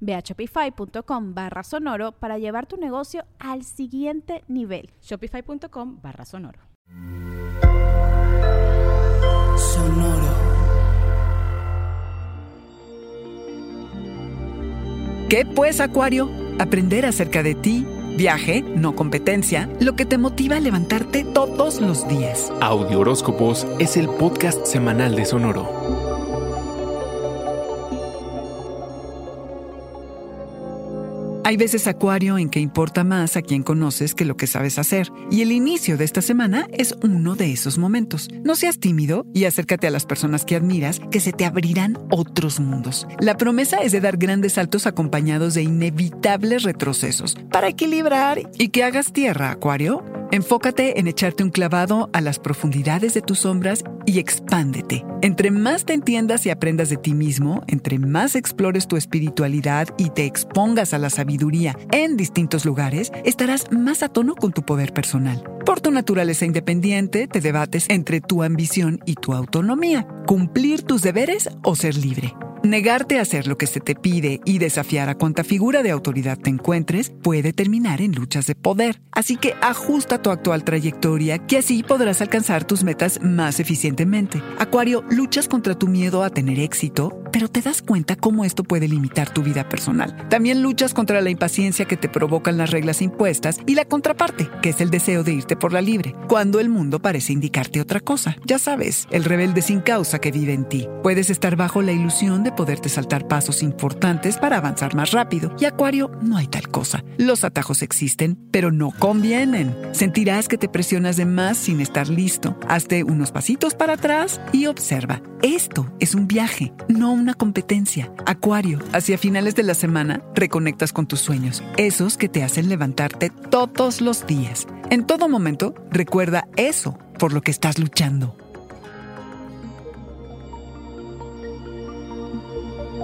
Ve a shopify.com barra sonoro para llevar tu negocio al siguiente nivel. Shopify.com barra sonoro. Sonoro. ¿Qué pues, Acuario? Aprender acerca de ti, viaje, no competencia, lo que te motiva a levantarte todos los días. Audio Horóscopos es el podcast semanal de Sonoro. Hay veces, Acuario, en que importa más a quien conoces que lo que sabes hacer. Y el inicio de esta semana es uno de esos momentos. No seas tímido y acércate a las personas que admiras, que se te abrirán otros mundos. La promesa es de dar grandes saltos acompañados de inevitables retrocesos para equilibrar y que hagas tierra, Acuario. Enfócate en echarte un clavado a las profundidades de tus sombras y expándete. Entre más te entiendas y aprendas de ti mismo, entre más explores tu espiritualidad y te expongas a la sabiduría en distintos lugares, estarás más a tono con tu poder personal. Por tu naturaleza independiente, te debates entre tu ambición y tu autonomía, cumplir tus deberes o ser libre. Negarte a hacer lo que se te pide y desafiar a cuanta figura de autoridad te encuentres puede terminar en luchas de poder. Así que ajusta tu actual trayectoria, que así podrás alcanzar tus metas más eficientemente. Acuario, luchas contra tu miedo a tener éxito, pero te das cuenta cómo esto puede limitar tu vida personal. También luchas contra la impaciencia que te provocan las reglas impuestas y la contraparte, que es el deseo de irte por la libre, cuando el mundo parece indicarte otra cosa. Ya sabes, el rebelde sin causa que vive en ti. Puedes estar bajo la ilusión de poderte saltar pasos importantes para avanzar más rápido. Y Acuario, no hay tal cosa. Los atajos existen, pero no convienen. Sentirás que te presionas de más sin estar listo. Hazte unos pasitos para atrás y observa. Esto es un viaje, no una competencia. Acuario, hacia finales de la semana, reconectas con tus sueños, esos que te hacen levantarte todos los días. En todo momento, recuerda eso por lo que estás luchando.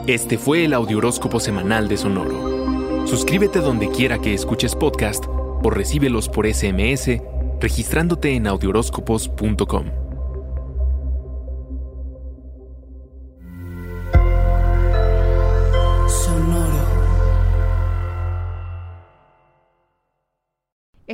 Este fue el Audioróscopo Semanal de Sonoro. Suscríbete donde quiera que escuches podcast o recíbelos por SMS registrándote en audioróscopos.com.